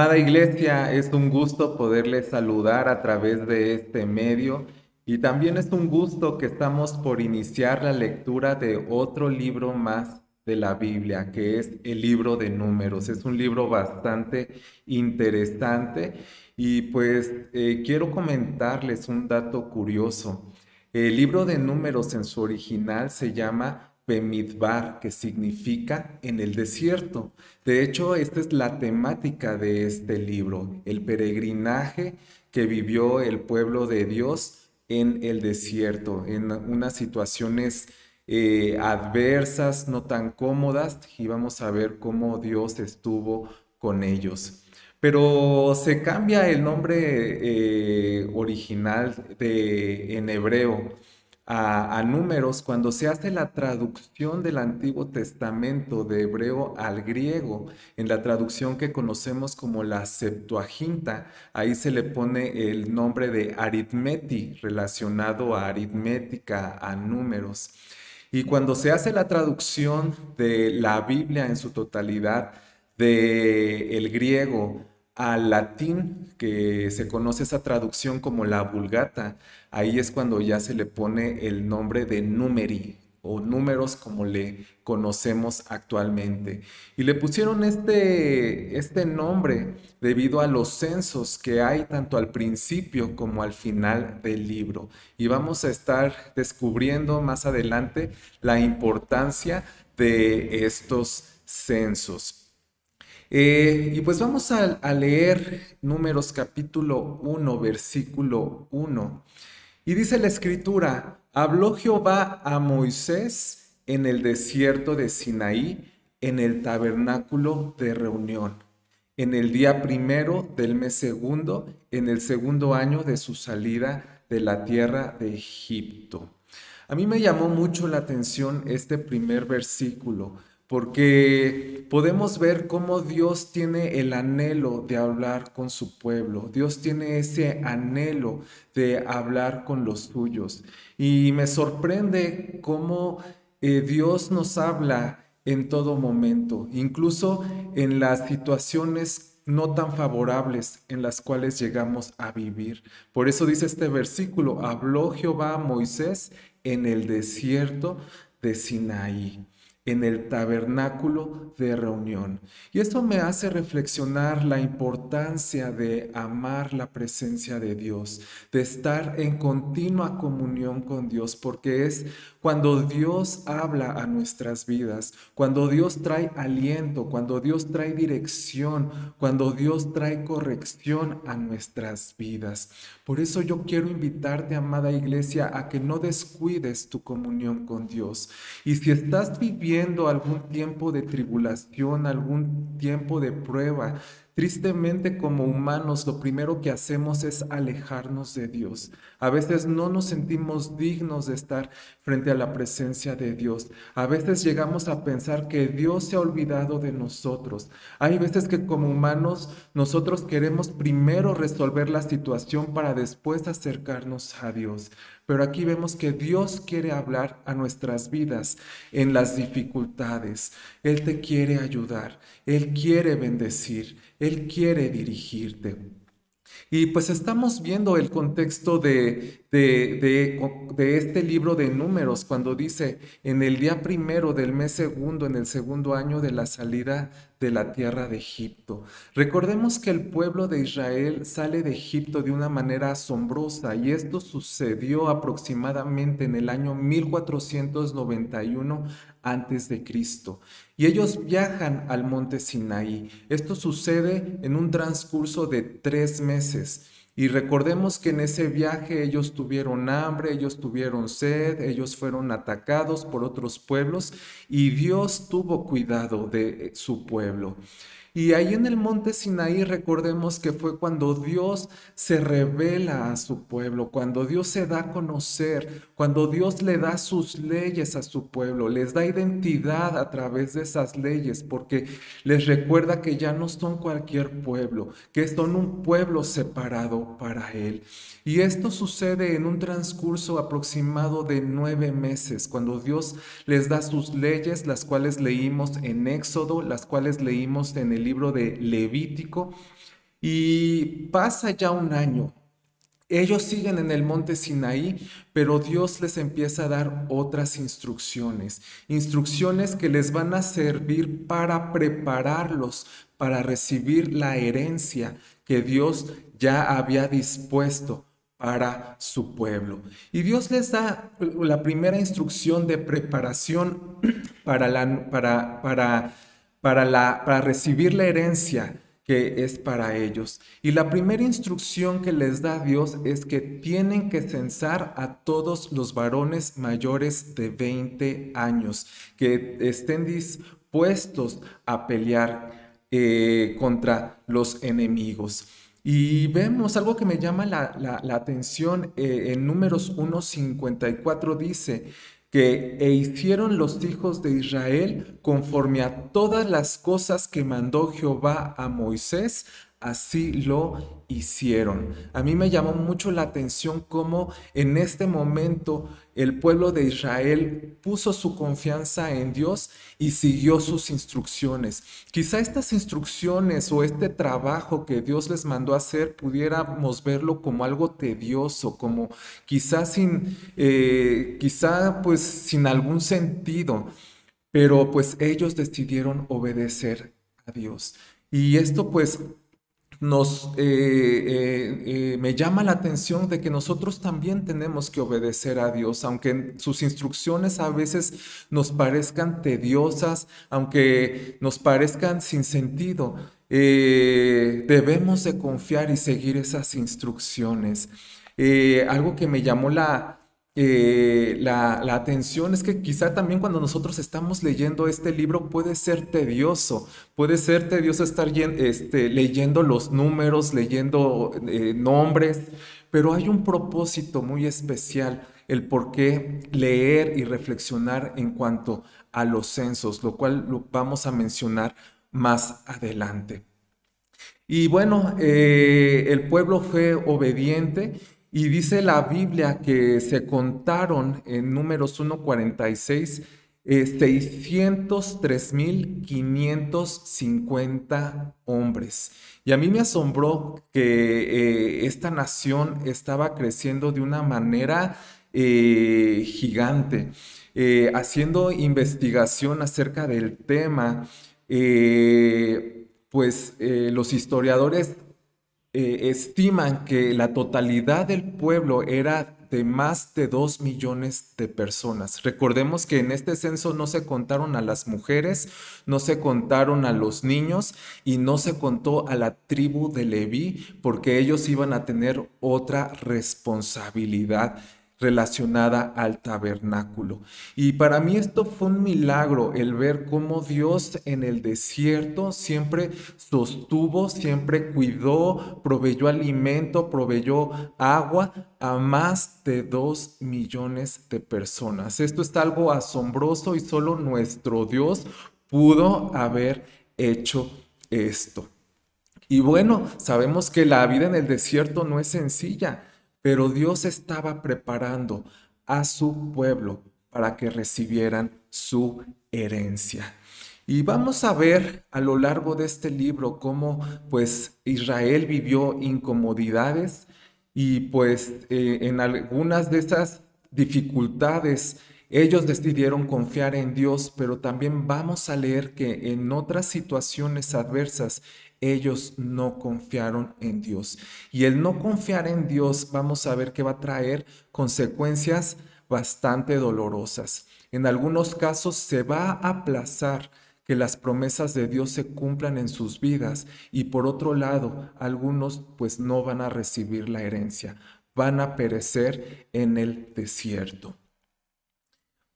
Amada iglesia, es un gusto poderles saludar a través de este medio y también es un gusto que estamos por iniciar la lectura de otro libro más de la Biblia, que es el libro de números. Es un libro bastante interesante y pues eh, quiero comentarles un dato curioso. El libro de números en su original se llama Bemidbar, que significa en el desierto. De hecho, esta es la temática de este libro, el peregrinaje que vivió el pueblo de Dios en el desierto, en unas situaciones eh, adversas, no tan cómodas, y vamos a ver cómo Dios estuvo con ellos. Pero se cambia el nombre eh, original de, en hebreo a, números cuando se hace la traducción del Antiguo Testamento de hebreo al griego, en la traducción que conocemos como la Septuaginta, ahí se le pone el nombre de aritmeti relacionado a aritmética, a números. Y cuando se hace la traducción de la Biblia en su totalidad del el griego al latín, que se conoce esa traducción como la vulgata, ahí es cuando ya se le pone el nombre de numeri o números como le conocemos actualmente. Y le pusieron este, este nombre debido a los censos que hay tanto al principio como al final del libro. Y vamos a estar descubriendo más adelante la importancia de estos censos. Eh, y pues vamos a, a, leer números capítulo 1, versículo 1. Y dice la escritura, habló Jehová a Moisés en el desierto de Sinaí, en el tabernáculo de reunión, en el día primero del mes segundo, en el segundo año de su salida de la tierra de Egipto. A mí me llamó mucho la atención este primer versículo porque podemos ver cómo Dios tiene el anhelo de hablar con su pueblo, Dios tiene ese anhelo de hablar con los suyos. Y me sorprende cómo eh, Dios nos habla en todo momento, incluso en las situaciones no tan favorables en las cuales llegamos a vivir. Por eso dice este versículo, habló Jehová a Moisés en el desierto de Sinaí en el tabernáculo de reunión. Y esto me hace reflexionar la importancia de amar la presencia de Dios, de estar en continua comunión con Dios, porque es cuando Dios habla a nuestras vidas, cuando Dios trae aliento, cuando Dios trae dirección, cuando Dios trae corrección a nuestras vidas. Por eso yo quiero invitarte, amada iglesia, a que no descuides tu comunión con Dios. Y si estás viviendo algún tiempo de tribulación, algún tiempo de prueba, Tristemente como humanos lo primero que hacemos es alejarnos de Dios. A veces no nos sentimos dignos de estar frente a la presencia de Dios. A veces llegamos a pensar que Dios se ha olvidado de nosotros. Hay veces que como humanos nosotros queremos primero resolver la situación para después acercarnos a Dios. Pero aquí vemos que Dios quiere hablar a nuestras vidas en las dificultades. Él te quiere ayudar, Él quiere bendecir, Él quiere dirigirte. Y pues estamos viendo el contexto de, de, este libro de números cuando dice, en el día primero del mes segundo, en el segundo año de la salida de la tierra de Egipto. Recordemos que el pueblo de Israel sale de Egipto de una manera asombrosa y esto sucedió aproximadamente en el año 1491 antes de Cristo. Y ellos viajan al monte Sinaí. Esto sucede en un transcurso de tres meses. Y recordemos que en ese viaje ellos tuvieron hambre, ellos tuvieron sed, ellos fueron atacados por otros pueblos y Dios tuvo cuidado de su pueblo. Y ahí en el monte Sinaí recordemos que fue cuando Dios se revela a su pueblo, cuando Dios se da a conocer, cuando Dios le da sus leyes a su pueblo, les da identidad a través de esas leyes, porque les recuerda que ya no son cualquier pueblo, que son un pueblo separado para Él. Y esto sucede en un transcurso aproximado de nueve meses, cuando Dios les da sus leyes, las cuales leímos en Éxodo, las cuales leímos en el libro de Levítico y pasa ya un año. Ellos siguen en el monte Sinaí, pero Dios les empieza a dar otras instrucciones, instrucciones que les van a servir para prepararlos para recibir la herencia que Dios ya había dispuesto para su pueblo. Y Dios les da la primera instrucción de preparación para, la, para, para, para, la, para recibir la herencia que es para ellos. Y la primera instrucción que les da Dios es que tienen que censar a todos los varones mayores de 20 años, que estén dispuestos a pelear eh, contra los enemigos. Y vemos algo que me llama la, atención eh, en números 1.54 dice que e hicieron los hijos de Israel conforme a todas las cosas que mandó Jehová a Moisés, así lo hicieron. A mí me llamó mucho la atención cómo en este momento el pueblo de Israel puso su confianza en Dios y siguió sus instrucciones. Quizá estas instrucciones o este trabajo que Dios les mandó hacer pudiéramos verlo como algo tedioso, como quizá sin, eh, quizá pues sin algún sentido, pero pues ellos decidieron obedecer a Dios. Y esto pues nos, eh, eh, eh, me llama la atención de que nosotros también tenemos que obedecer a Dios, aunque sus instrucciones a veces nos parezcan tediosas, aunque nos parezcan sin sentido. debemos de confiar y seguir esas instrucciones. algo que me llamó la, eh, la, atención es que quizá también cuando nosotros estamos leyendo este libro puede ser tedioso, puede ser tedioso estar este, leyendo los números, leyendo eh, nombres, pero hay un propósito muy especial, el por qué leer y reflexionar en cuanto a los censos, lo cual lo vamos a mencionar más adelante. Y bueno, eh, el pueblo fue obediente y dice la Biblia que se contaron en números 1.46 eh, 603.550 hombres. Y a mí me asombró que eh, esta nación estaba creciendo de una manera eh, gigante. Eh, haciendo investigación acerca del tema, pues los historiadores eh, estiman que la totalidad del pueblo era de más de dos millones de personas. Recordemos que en este censo no se contaron a las mujeres, no se contaron a los niños y no se contó a la tribu de Leví porque ellos iban a tener otra responsabilidad relacionada al tabernáculo. Y para mí esto fue un milagro, el ver cómo Dios en el desierto siempre sostuvo, siempre cuidó, proveyó alimento, proveyó agua a más de dos millones de personas. Esto es algo asombroso y solo nuestro Dios pudo haber hecho esto. Y bueno, sabemos que la vida en el desierto no es sencilla. Pero Dios estaba preparando a su pueblo para que recibieran su herencia. Y vamos a ver a lo largo de este libro cómo pues Israel vivió incomodidades y pues eh, en algunas de esas dificultades ellos decidieron confiar en Dios, pero también vamos a leer que en otras situaciones adversas ellos no confiaron en Dios. Y el no confiar en Dios, vamos a ver que va a traer consecuencias bastante dolorosas. En algunos casos se va a aplazar que las promesas de Dios se cumplan en sus vidas y por otro lado, algunos pues no van a recibir la herencia, van a perecer en el desierto.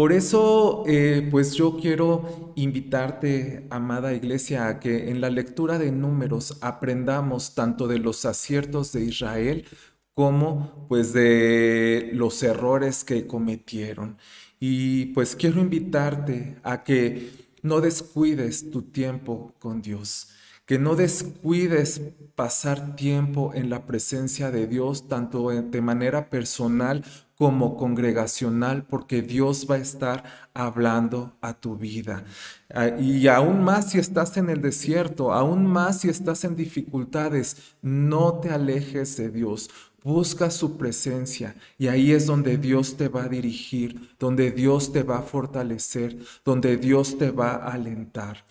Por eso, eh, pues yo quiero invitarte, amada iglesia, a que en la lectura de números aprendamos tanto de los aciertos de Israel como pues de los errores que cometieron. Y pues quiero invitarte a que no descuides tu tiempo con Dios, que no descuides pasar tiempo en la presencia de Dios, tanto de manera personal como congregacional porque Dios va a estar hablando a tu vida. Ah, y aún más si estás en el desierto, aún más si estás en dificultades, no te alejes de Dios. Busca su presencia y ahí es donde Dios te va a dirigir, donde Dios te va a fortalecer, donde Dios te va a alentar.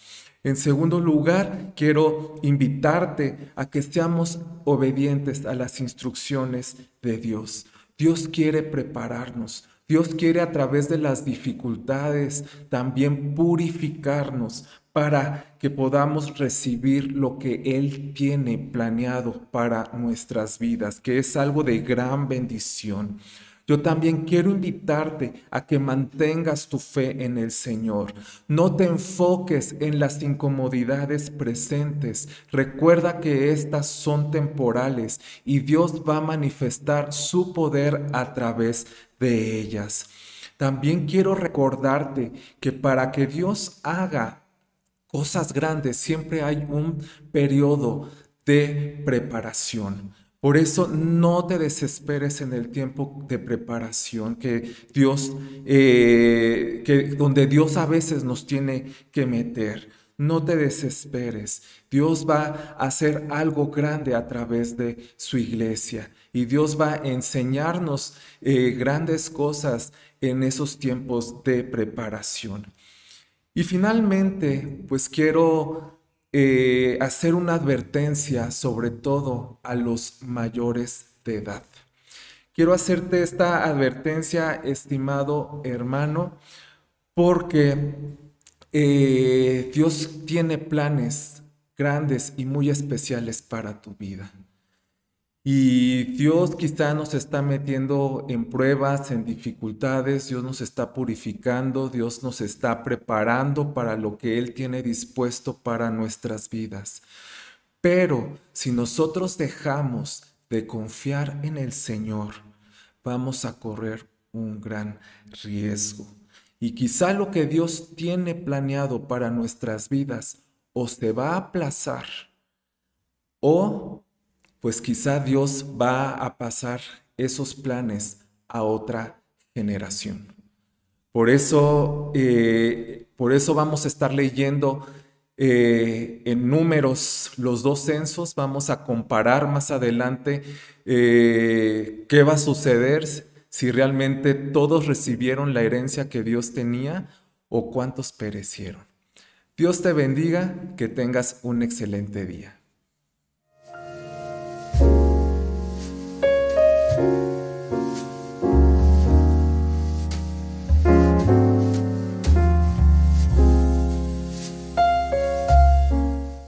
En segundo lugar, quiero invitarte a que seamos obedientes a las instrucciones de Dios. Dios quiere prepararnos. Dios quiere a través de las dificultades también purificarnos para que podamos recibir lo que Él tiene planeado para nuestras vidas, que es algo de gran bendición. Yo también quiero invitarte a que mantengas tu fe en el Señor. No te enfoques en las incomodidades presentes. Recuerda que estas son temporales y Dios va a manifestar su poder a través de ellas. También quiero recordarte que para que Dios haga cosas grandes siempre hay un periodo de preparación. Por eso no te desesperes en el tiempo de preparación que Dios, eh, que donde Dios a veces nos tiene que meter. No te desesperes. Dios va a hacer algo grande a través de su iglesia y Dios va a enseñarnos eh, grandes cosas en esos tiempos de preparación. Y finalmente, pues quiero eh, hacer una advertencia sobre todo a los mayores de edad. Quiero hacerte esta advertencia, estimado hermano, porque eh, Dios tiene planes grandes y muy especiales para tu vida. Y Dios quizá nos está metiendo en pruebas, en dificultades, Dios nos está purificando, Dios nos está preparando para lo que Él tiene dispuesto para nuestras vidas. Pero si nosotros dejamos de confiar en el Señor, vamos a correr un gran riesgo. Y quizá lo que Dios tiene planeado para nuestras vidas o se va a aplazar o pues quizá Dios va a pasar esos planes a otra generación. Por eso, eh, por eso vamos a estar leyendo eh, en números los dos censos, vamos a comparar más adelante eh, qué va a suceder si realmente todos recibieron la herencia que Dios tenía o cuántos perecieron. Dios te bendiga, que tengas un excelente día. Bye.